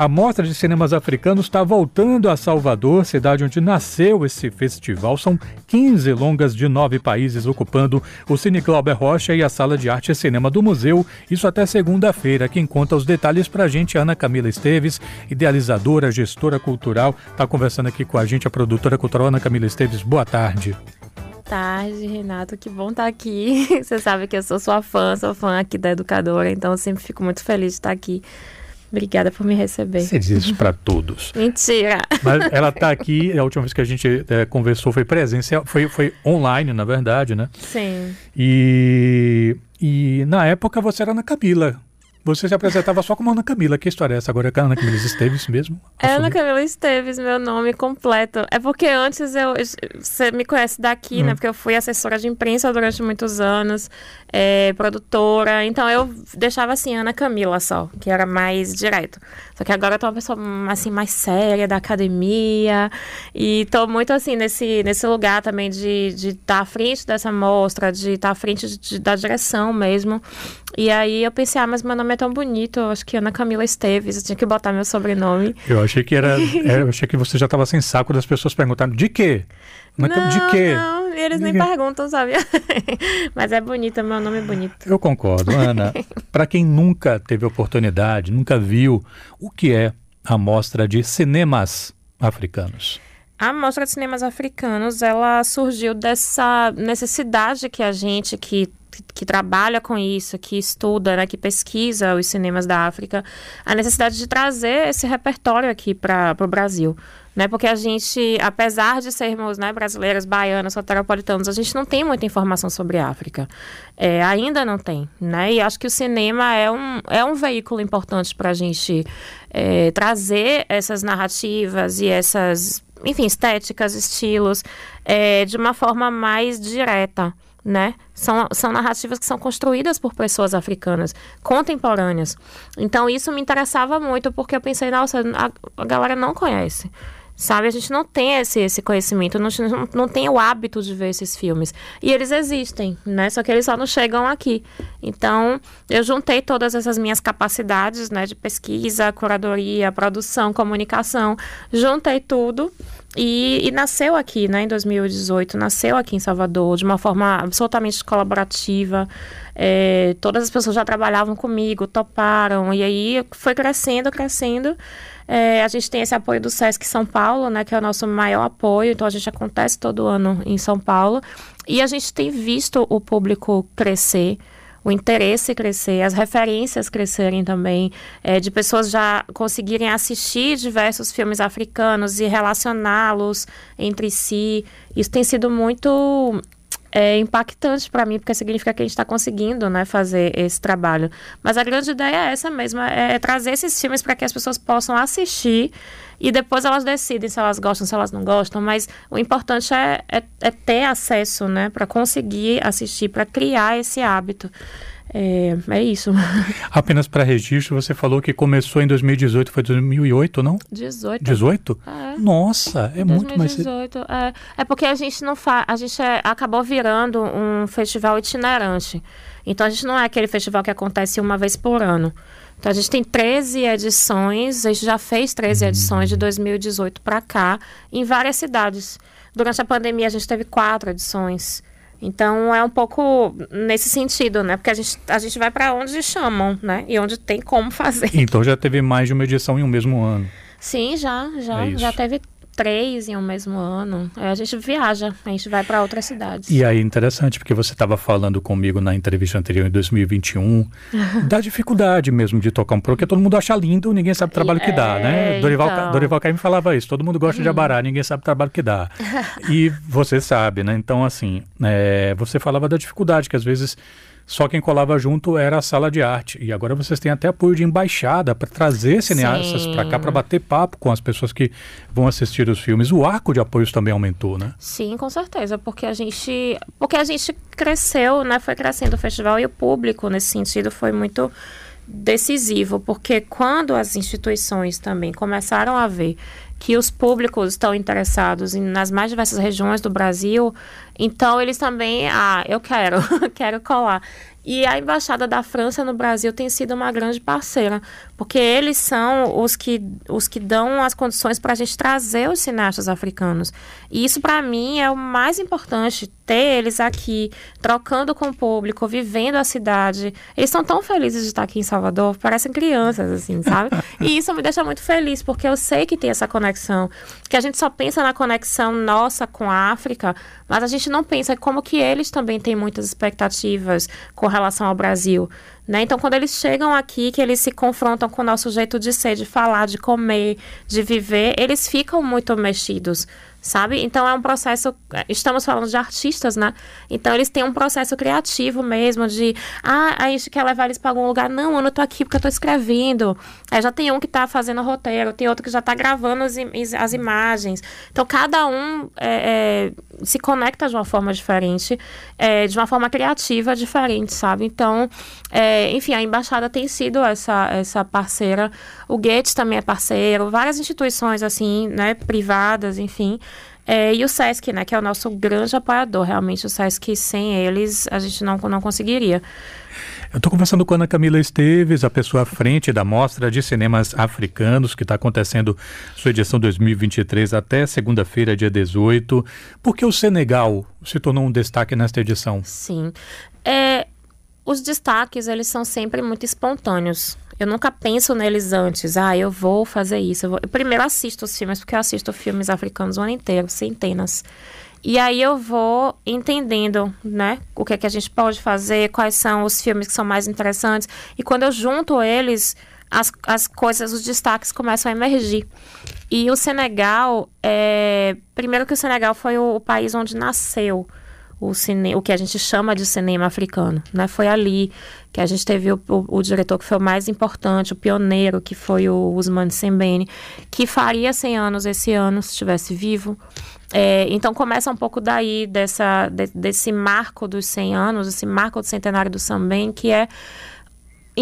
A Mostra de Cinemas Africanos está voltando a Salvador, cidade onde nasceu esse festival. São 15 longas de nove países ocupando o Cine Glauber Rocha e a Sala de Arte e Cinema do Museu. Isso até segunda-feira. Quem conta os detalhes para a gente é Ana Camila Esteves, idealizadora, gestora cultural. Está conversando aqui com a gente a produtora cultural Ana Camila Esteves. Boa tarde tarde, Renato. Que bom estar aqui. Você sabe que eu sou sua fã, sou fã aqui da educadora, então eu sempre fico muito feliz de estar aqui Obrigada por me receber. Você diz isso para todos. Mentira. Mas ela está aqui, a última vez que a gente é, conversou foi presencial, foi, foi online, na verdade, né? Sim. E, e na época você era na Camila, você se apresentava só como Ana Camila. Que história é essa? Agora é Ana Camila Esteves mesmo? É Ana Camila Esteves, meu nome completo. É porque antes eu. Você me conhece daqui, né? hum. né? Porque eu fui assessora de imprensa durante muitos anos, é, produtora. Então eu deixava assim, Ana Camila só, que era mais direto. Só que agora eu tô uma pessoa assim, mais séria da academia. E tô muito assim nesse, nesse lugar também de estar de tá à frente dessa mostra, de estar tá à frente de, da direção mesmo. E aí eu pensei, ah, mas meu nome é tão bonito, eu acho que Ana Camila Esteves, eu tinha que botar meu sobrenome. Eu achei que era. é, eu achei que você já estava sem saco das pessoas perguntando de quê? Não, de quê? Não, eles nem perguntam, sabe? mas é bonito, meu nome é bonito. Eu concordo, Ana. Para quem nunca teve oportunidade, nunca viu, o que é a mostra de cinemas africanos? A Mostra de Cinemas Africanos, ela surgiu dessa necessidade que a gente que que, trabalha com isso, que estuda, né, que pesquisa os cinemas da África, a necessidade de trazer esse repertório aqui para o Brasil. Né, porque a gente, apesar de sermos né, brasileiros, baianos, soteropolitanos, a gente não tem muita informação sobre a África. É, ainda não tem. Né? E acho que o cinema é um, é um veículo importante para a gente é, trazer essas narrativas e essas, enfim, estéticas, estilos, é, de uma forma mais direta né? São, são narrativas que são construídas por pessoas africanas, contemporâneas. Então, isso me interessava muito, porque eu pensei, nossa, a, a galera não conhece. Sabe, a gente não tem esse, esse conhecimento, não, não, tem o hábito de ver esses filmes. E eles existem, né? Só que eles só não chegam aqui. Então, eu juntei todas essas minhas capacidades, né? De pesquisa, curadoria, produção, comunicação. Juntei tudo e, e, nasceu aqui, né, em 2018, nasceu aqui em Salvador, de uma forma absolutamente colaborativa. É, todas as pessoas já trabalhavam comigo, toparam, e aí foi crescendo, crescendo. É, a gente tem esse apoio do Sesc São Paulo, né, que é o nosso maior apoio, então a gente acontece todo ano em São Paulo. E a gente tem visto o público crescer o interesse crescer, as referências crescerem também, é, de pessoas já conseguirem assistir diversos filmes africanos e relacioná-los entre si. Isso tem sido muito é impactante para mim, porque significa que a gente está conseguindo né, fazer esse trabalho. Mas a grande ideia é essa mesma, é trazer esses filmes para que as pessoas possam assistir e depois elas decidem se elas gostam, se elas não gostam, mas o importante é, é, é ter acesso, né, para conseguir assistir, para criar esse hábito. É, é isso. Apenas para registro, você falou que começou em 2018, foi 2008, não? 18. 18? É. Nossa, é 2018, muito mais. 2018, é, é porque a gente não faz, a gente é, acabou virando um festival itinerante. Então a gente não é aquele festival que acontece uma vez por ano. Então a gente tem 13 edições, a gente já fez 13 hum. edições de 2018 para cá, em várias cidades. Durante a pandemia a gente teve quatro edições. Então é um pouco nesse sentido, né? Porque a gente, a gente vai para onde chamam, né? E onde tem como fazer. Então já teve mais de uma edição em um mesmo ano. Sim, já, já, é já teve três em um mesmo ano. Aí a gente viaja, a gente vai para outras cidades. E aí interessante, porque você estava falando comigo na entrevista anterior em 2021 da dificuldade mesmo de tocar um porque todo mundo acha lindo, ninguém sabe o trabalho que dá, né? É, Dorival, então... Dorival Caymmi falava isso, todo mundo gosta de abará, ninguém sabe o trabalho que dá. e você sabe, né? Então, assim, é, você falava da dificuldade que às vezes só quem colava junto era a sala de arte. E agora vocês têm até apoio de embaixada para trazer cineastas para cá, para bater papo com as pessoas que vão assistir os filmes. O arco de apoios também aumentou, né? Sim, com certeza, porque a gente, porque a gente cresceu, né? Foi crescendo o festival e o público nesse sentido foi muito decisivo, porque quando as instituições também começaram a ver que os públicos estão interessados em, nas mais diversas regiões do Brasil, então eles também, ah, eu quero, quero colar. E a Embaixada da França no Brasil tem sido uma grande parceira, porque eles são os que, os que dão as condições para a gente trazer os cineastas africanos. E isso, para mim, é o mais importante, ter eles aqui, trocando com o público, vivendo a cidade. Eles são tão felizes de estar aqui em Salvador, parecem crianças, assim, sabe? e isso me deixa muito feliz, porque eu sei que tem essa conexão, que a gente só pensa na conexão nossa com a África, mas a gente não pensa como que eles também têm muitas expectativas com relação ao Brasil. Né? Então, quando eles chegam aqui, que eles se confrontam com o nosso jeito de ser, de falar, de comer, de viver, eles ficam muito mexidos sabe? Então é um processo, estamos falando de artistas, né? Então eles têm um processo criativo mesmo de, ah, a gente quer levar eles para algum lugar. Não, eu não tô aqui porque eu tô escrevendo. Aí já tem um que tá fazendo roteiro, tem outro que já tá gravando as, as imagens. Então cada um é, é, se conecta de uma forma diferente, é, de uma forma criativa diferente, sabe? Então, é, enfim, a embaixada tem sido essa, essa parceira. O Gates também é parceiro, várias instituições assim, né, privadas, enfim. É, e o SESC, né, que é o nosso grande apoiador. Realmente, o SESC, sem eles, a gente não, não conseguiria. Eu estou conversando com a Ana Camila Esteves, a pessoa à frente da Mostra de Cinemas Africanos, que está acontecendo sua edição 2023 até segunda-feira, dia 18. Por que o Senegal se tornou um destaque nesta edição? Sim. É, os destaques, eles são sempre muito espontâneos. Eu nunca penso neles antes. Ah, eu vou fazer isso. Eu, vou... eu primeiro assisto os filmes, porque eu assisto filmes africanos o ano inteiro, centenas. E aí eu vou entendendo, né, o que é que a gente pode fazer, quais são os filmes que são mais interessantes. E quando eu junto eles, as, as coisas, os destaques começam a emergir. E o Senegal, é... primeiro que o Senegal foi o, o país onde nasceu o, cine, o que a gente chama de cinema africano. Né? Foi ali que a gente teve o, o, o diretor que foi o mais importante, o pioneiro, que foi o Usman Sembene, que faria 100 anos esse ano, se estivesse vivo. É, então começa um pouco daí, dessa, de, desse marco dos 100 anos, esse marco do centenário do Sambem, que é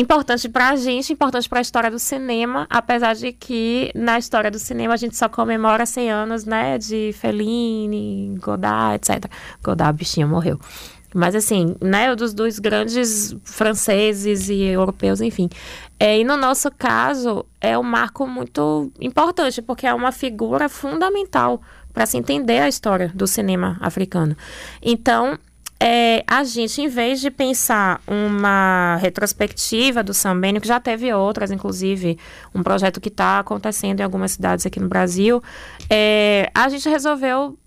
importante para a gente, importante para a história do cinema, apesar de que na história do cinema a gente só comemora 100 anos, né, de Fellini, Godard, etc. Godard, bichinho, morreu. Mas assim, né, dos dois grandes franceses e europeus, enfim. É, e no nosso caso, é um marco muito importante, porque é uma figura fundamental para se entender a história do cinema africano. Então, é, a gente, em vez de pensar uma retrospectiva do Sambênio, que já teve outras, inclusive um projeto que está acontecendo em algumas cidades aqui no Brasil, é, a gente resolveu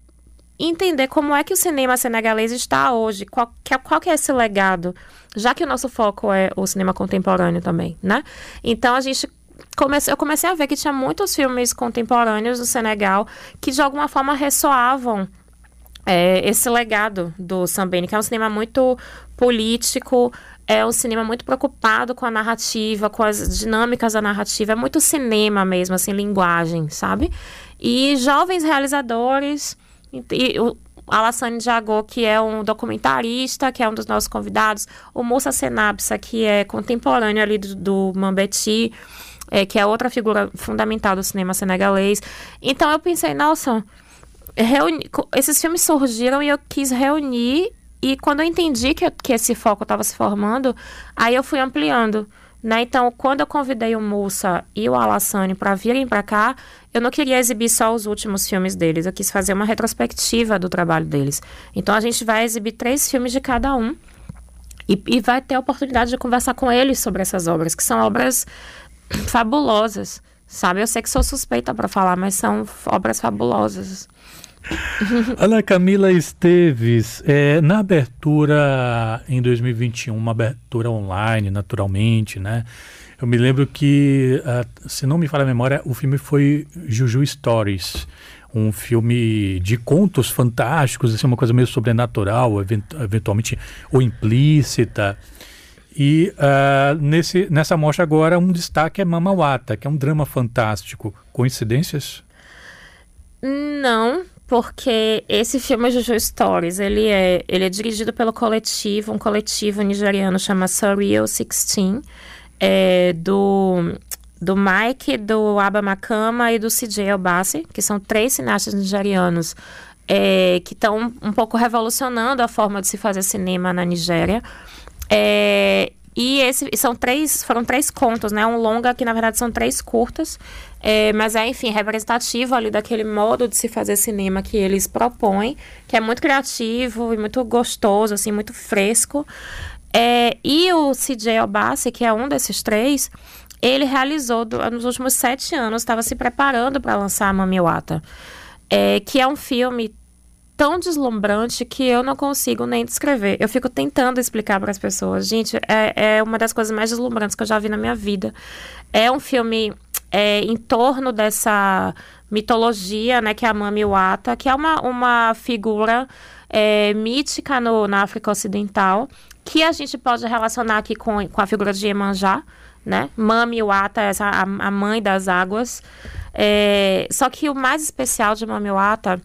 entender como é que o cinema senegalês está hoje, qual que, é, qual que é esse legado, já que o nosso foco é o cinema contemporâneo também, né? Então a gente comecei, eu comecei a ver que tinha muitos filmes contemporâneos do Senegal que de alguma forma ressoavam é, esse legado do Sambene, que é um cinema muito político, é um cinema muito preocupado com a narrativa, com as dinâmicas da narrativa, é muito cinema mesmo, assim, linguagem, sabe? E jovens realizadores, e, o Alassane Jagô, que é um documentarista, que é um dos nossos convidados, o Moussa Senabsa, que é contemporâneo ali do, do Mambeti, é, que é outra figura fundamental do cinema senegalês. Então eu pensei, nossa, reuni... esses filmes surgiram e eu quis reunir. E quando eu entendi que, que esse foco estava se formando, aí eu fui ampliando. Né? Então, quando eu convidei o Mussa e o Alassane para virem para cá, eu não queria exibir só os últimos filmes deles, eu quis fazer uma retrospectiva do trabalho deles. Então, a gente vai exibir três filmes de cada um e, e vai ter a oportunidade de conversar com eles sobre essas obras, que são obras fabulosas, sabe? Eu sei que sou suspeita para falar, mas são obras fabulosas. Ana Camila Esteves, é, na abertura em 2021, uma abertura online, naturalmente, né? Eu me lembro que, uh, se não me falha a memória, o filme foi Juju Stories, um filme de contos fantásticos, assim, uma coisa meio sobrenatural, eventualmente ou implícita. E uh, nesse, nessa mostra agora um destaque é Mamawata, que é um drama fantástico. Coincidências? Não, porque esse filme Juju Stories, ele é, ele é dirigido pelo coletivo, um coletivo nigeriano chama Surreal 16, é, do, do Mike, do Aba Makama e do CJ Obasi, que são três cineastas nigerianos é, que estão um pouco revolucionando a forma de se fazer cinema na Nigéria. É, e esse, são três, foram três contos, né? Um longa que na verdade são três curtas, é, mas é enfim representativo ali daquele modo de se fazer cinema que eles propõem, que é muito criativo e muito gostoso, assim, muito fresco. É, e o CJ Obassi, que é um desses três, ele realizou nos últimos sete anos, estava se preparando para lançar Mami Wata, é, que é um filme tão deslumbrante que eu não consigo nem descrever. Eu fico tentando explicar para as pessoas. Gente, é, é uma das coisas mais deslumbrantes que eu já vi na minha vida. É um filme é, em torno dessa mitologia, né, que é a Mami Wata, que é uma, uma figura é, mítica no, na África Ocidental, que a gente pode relacionar aqui com, com a figura de Iemanjá, né? Mami Wata, essa, a, a mãe das águas. É, só que o mais especial de Mami Wata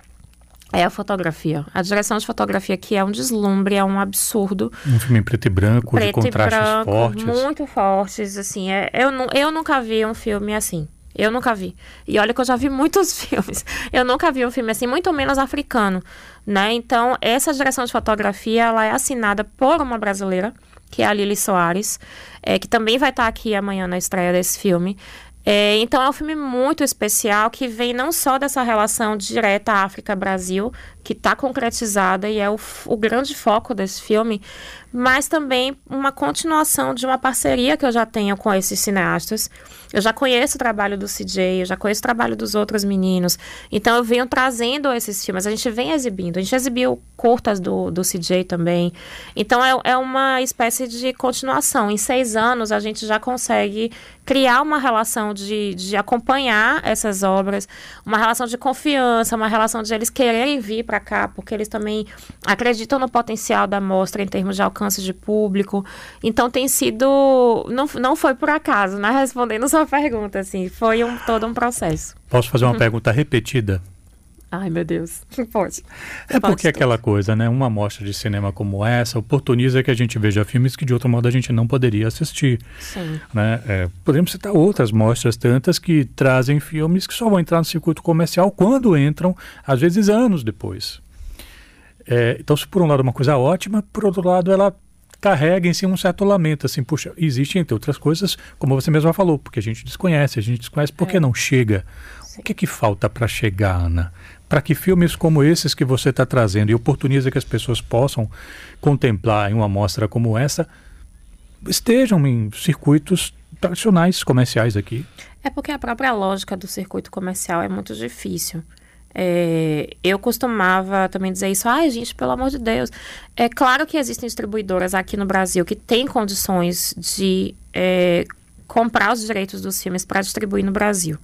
é a fotografia. A direção de fotografia aqui é um deslumbre, é um absurdo. Um filme em preto e branco, preto de contrastes branco, fortes. Muito fortes, assim. É, eu, eu nunca vi um filme assim. Eu nunca vi. E olha que eu já vi muitos filmes. Eu nunca vi um filme assim, muito menos africano, né? Então, essa direção de fotografia, ela é assinada por uma brasileira, que é a Lili Soares, é, que também vai estar aqui amanhã na estreia desse filme. É, então é um filme muito especial que vem não só dessa relação direta África-Brasil, que está concretizada e é o, o, grande foco desse filme, mas também uma continuação de uma parceria que eu já tenho com esses cineastas. Eu já conheço o trabalho do CJ, eu já conheço o trabalho dos outros meninos, então eu venho trazendo esses filmes, a gente vem exibindo, a gente exibiu curtas do, do CJ também, então é, é uma espécie de continuação. Em seis anos a gente já consegue criar uma relação de, de acompanhar essas obras, uma relação de confiança, uma relação de eles quererem vir para cá, porque eles também acreditam no potencial da mostra em termos de alcance de público. Então tem sido. Não, não foi por acaso, né? Respondendo sua pergunta, assim, foi um, todo um processo. Posso fazer uma pergunta repetida? Ai, meu Deus. Pode. É Pode porque aquela coisa, né? Uma mostra de cinema como essa oportuniza que a gente veja filmes que de outro modo a gente não poderia assistir. Sim. Né? É, podemos citar outras mostras tantas que trazem filmes que só vão entrar no circuito comercial quando entram, às vezes anos depois. É, então, se por um lado é uma coisa ótima, por outro lado ela carrega em si um certo lamento, assim, puxa, existe entre outras coisas, como você mesma falou, porque a gente desconhece, a gente desconhece porque é. não chega. Sim. O que, que falta para chegar, Ana? Para que filmes como esses que você está trazendo e oportuniza que as pessoas possam contemplar em uma mostra como essa estejam em circuitos tradicionais comerciais aqui? É porque a própria lógica do circuito comercial é muito difícil. É, eu costumava também dizer isso, ai gente, pelo amor de Deus. É claro que existem distribuidoras aqui no Brasil que têm condições de é, comprar os direitos dos filmes para distribuir no Brasil.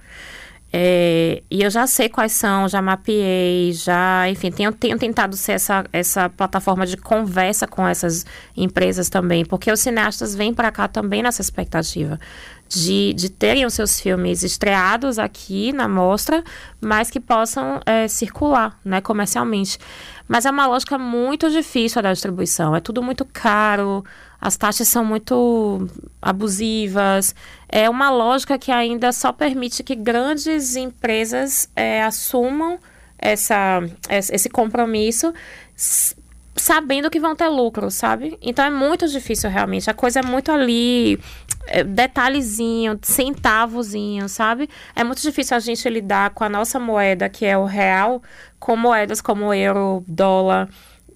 É, e eu já sei quais são, já mapeei, já, enfim, tenho, tenho tentado ser essa, essa plataforma de conversa com essas empresas também, porque os cineastas vêm para cá também nessa expectativa de, de terem os seus filmes estreados aqui na mostra, mas que possam é, circular né, comercialmente. Mas é uma lógica muito difícil da distribuição, é tudo muito caro, as taxas são muito abusivas. É uma lógica que ainda só permite que grandes empresas é, assumam essa, esse compromisso sabendo que vão ter lucro, sabe? Então é muito difícil realmente. A coisa é muito ali, é, detalhezinho, centavozinho, sabe? É muito difícil a gente lidar com a nossa moeda, que é o real, com moedas como euro, dólar.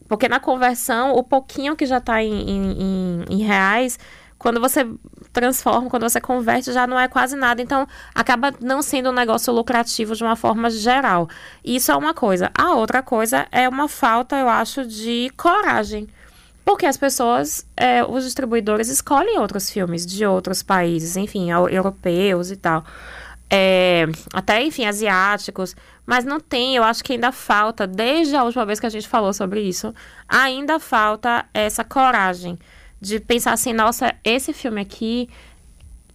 Porque na conversão, o pouquinho que já está em, em, em reais, quando você transforma, quando você converte, já não é quase nada. Então, acaba não sendo um negócio lucrativo de uma forma geral. Isso é uma coisa. A outra coisa é uma falta, eu acho, de coragem. Porque as pessoas, é, os distribuidores escolhem outros filmes de outros países, enfim, europeus e tal. É, até, enfim, asiáticos. Mas não tem, eu acho que ainda falta, desde a última vez que a gente falou sobre isso, ainda falta essa coragem de pensar assim, nossa, esse filme aqui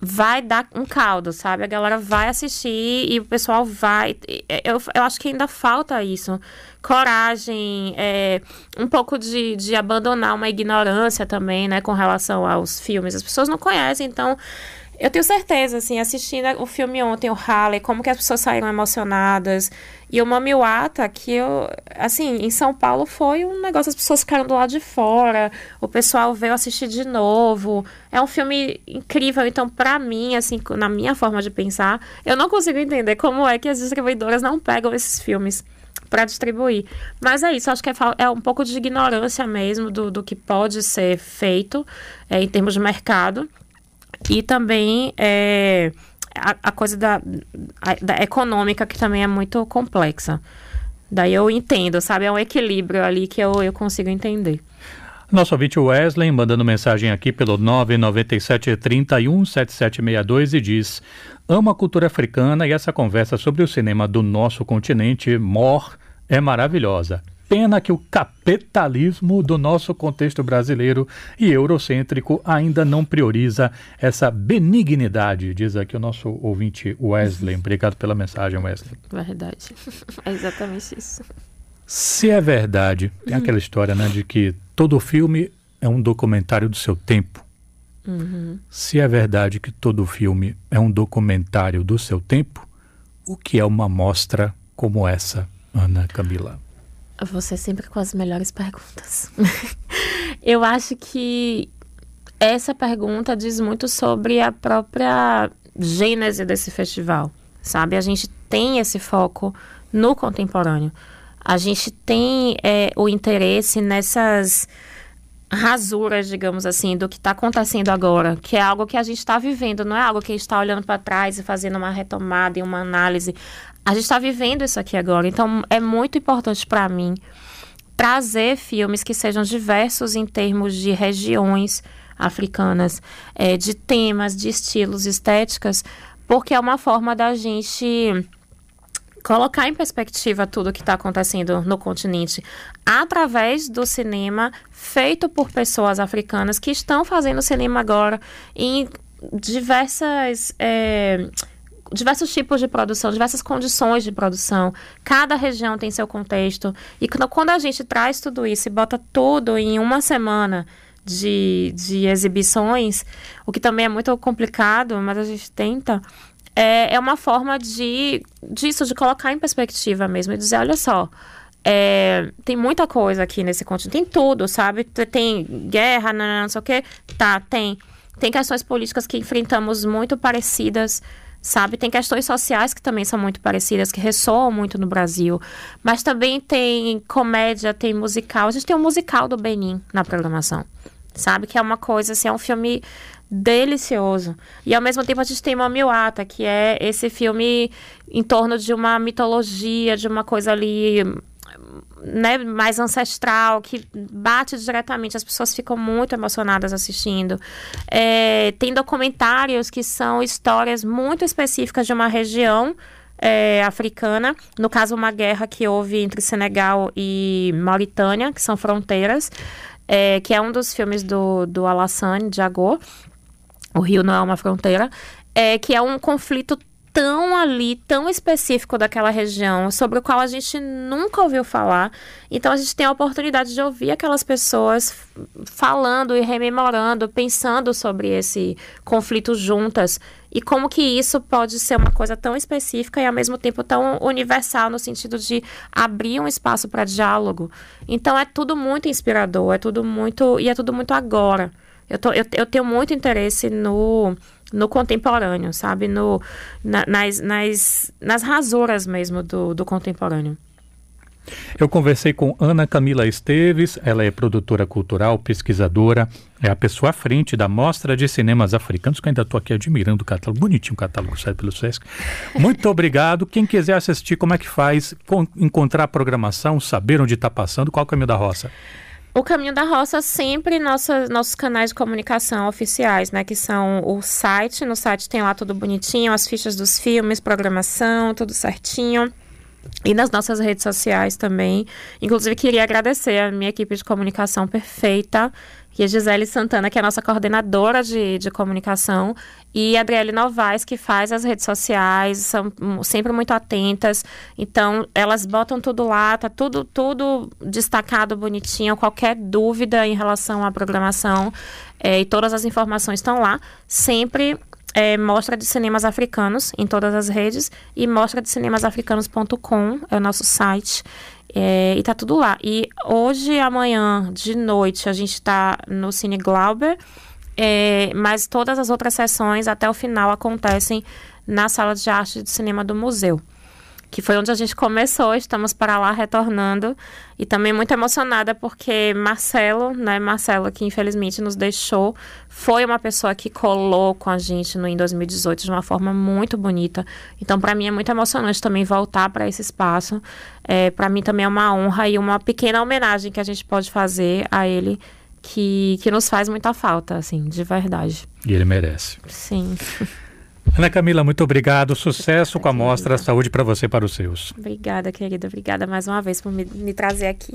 vai dar um caldo, sabe? A galera vai assistir e o pessoal vai. Eu, eu acho que ainda falta isso. Coragem, é, um pouco de, de abandonar uma ignorância também, né, com relação aos filmes. As pessoas não conhecem, então Eu tenho certeza, assim, assistindo o filme ontem, o Harley, como que as pessoas saíram emocionadas. E o Mamiwata, que eu, assim, em São Paulo foi um negócio, as pessoas ficaram do lado de fora, o pessoal veio assistir de novo. É um filme incrível, então, para mim, assim, na minha forma de pensar, eu não consigo entender como é que as distribuidoras não pegam esses filmes para distribuir. Mas é isso, acho que é, é, um pouco de ignorância mesmo do, do que pode ser feito é, em termos de mercado. E também é, a, a, coisa da, da econômica, que também é muito complexa. Daí eu entendo, sabe? É um equilíbrio ali que eu, eu consigo entender. Nosso ouvinte Wesley mandando mensagem aqui pelo 997 31 7762 e diz: Amo a cultura africana e essa conversa sobre o cinema do nosso continente, MOR, é maravilhosa. Pena que o capitalismo do nosso contexto brasileiro e eurocêntrico ainda não prioriza essa benignidade, diz aqui o nosso ouvinte Wesley. Obrigado pela mensagem, Wesley. Verdade. É exatamente isso. Se é verdade, tem aquela história né, de que todo filme é um documentário do seu tempo. Uhum. Se é verdade que todo filme é um documentário do seu tempo, o que é uma mostra como essa, Ana Camila? Você sempre com as melhores perguntas. Eu acho que essa pergunta diz muito sobre a própria gênese desse festival, sabe? A gente tem esse foco no contemporâneo. A gente tem é, o interesse nessas rasuras, digamos assim, do que está acontecendo agora, que é algo que a gente está vivendo, não é algo que está olhando para trás e fazendo uma retomada e uma análise. A gente está vivendo isso aqui agora. Então, é muito importante para mim trazer filmes que sejam diversos em termos de regiões africanas, é, de temas, de estilos, estéticas, porque é uma forma da gente colocar em perspectiva tudo o que está acontecendo no continente através do cinema feito por pessoas africanas que estão fazendo cinema agora em diversas é, diversos tipos de produção, diversas condições de produção. Cada região tem seu contexto. E quando a gente traz tudo isso e bota tudo em uma semana de, de exibições, o que também é muito complicado, mas a gente tenta, é, é uma forma de disso, de colocar em perspectiva mesmo e dizer, olha só. É, tem muita coisa aqui nesse continente, tem tudo, sabe? Tem guerra, não, não sei o quê. Tá, tem. Tem questões políticas que enfrentamos muito parecidas sabe? Tem questões sociais que também são muito parecidas, que ressoam muito no Brasil. Mas também tem comédia, tem musical. A gente tem um musical do Benin na programação, sabe? Que é uma coisa, assim, é um filme delicioso. E ao mesmo tempo a gente tem Mamiwata, que é esse filme em torno de uma mitologia, de uma coisa ali né, mais ancestral, que bate diretamente, as pessoas ficam muito emocionadas assistindo. É, tem documentários que são histórias muito específicas de uma região é, africana, no caso, uma guerra que houve entre Senegal e Mauritânia, que são fronteiras, é, que é um dos filmes do, do Alassane Diago. O Rio não é uma fronteira. É, que é um conflito tão ali, tão específico daquela região, sobre o qual a gente nunca ouviu falar. Então a gente tem a oportunidade de ouvir aquelas pessoas falando e rememorando, pensando sobre esse conflito juntas e como que isso pode ser uma coisa tão específica e ao mesmo tempo tão universal no sentido de abrir um espaço para diálogo. Então é tudo muito inspirador, é tudo muito e é tudo muito agora. Eu, tô, eu, eu tenho muito interesse no no contemporâneo, sabe? No, na, nas, nas, nas rasuras mesmo do, do contemporâneo. Eu conversei com Ana Camila Esteves, ela é produtora cultural, pesquisadora, é a pessoa à frente da Mostra de Cinemas Africanos, que eu ainda estou aqui admirando o catálogo, bonitinho o catálogo sai pelo SESC. Muito obrigado. Quem quiser assistir, como é que faz? encontrar a programação, saber onde está passando, qual o caminho da roça? O Caminho da Roça sempre nossa, nossos canais de comunicação oficiais, né? Que são o site. No site tem lá tudo bonitinho, as fichas dos filmes, programação, tudo certinho. E nas nossas redes sociais também. Inclusive, queria agradecer a minha equipe de comunicação perfeita, que é Gisele Santana, que é a nossa coordenadora de, de comunicação, e a Adriele Novaes, que faz as redes sociais, são sempre muito atentas. Então, elas botam tudo lá, tá tudo, tudo destacado, bonitinho. Qualquer dúvida em relação à programação é, e todas as informações estão lá. Sempre é Mostra de Cinemas Africanos em todas as redes e mostra de cinemasafricanos.com é o nosso site. É, e tá tudo lá. E hoje amanhã, de noite, a gente está no Cine Glauber, é, mas todas as outras sessões até o final acontecem na sala de arte de cinema do museu que foi onde a gente começou, estamos para lá retornando e também muito emocionada porque Marcelo, né, Marcelo que infelizmente nos deixou, foi uma pessoa que colou com a gente no em 2018 de uma forma muito bonita. Então para mim é muito emocionante também voltar para esse espaço. É, para mim também é uma honra e uma pequena homenagem que a gente pode fazer a ele que, que nos faz muita falta, assim, de verdade. E ele merece. Sim. Ana Camila, muito obrigado. Sucesso com a mostra. Saúde para você e para os seus. Obrigada, querida. Obrigada mais uma vez por me, me trazer aqui.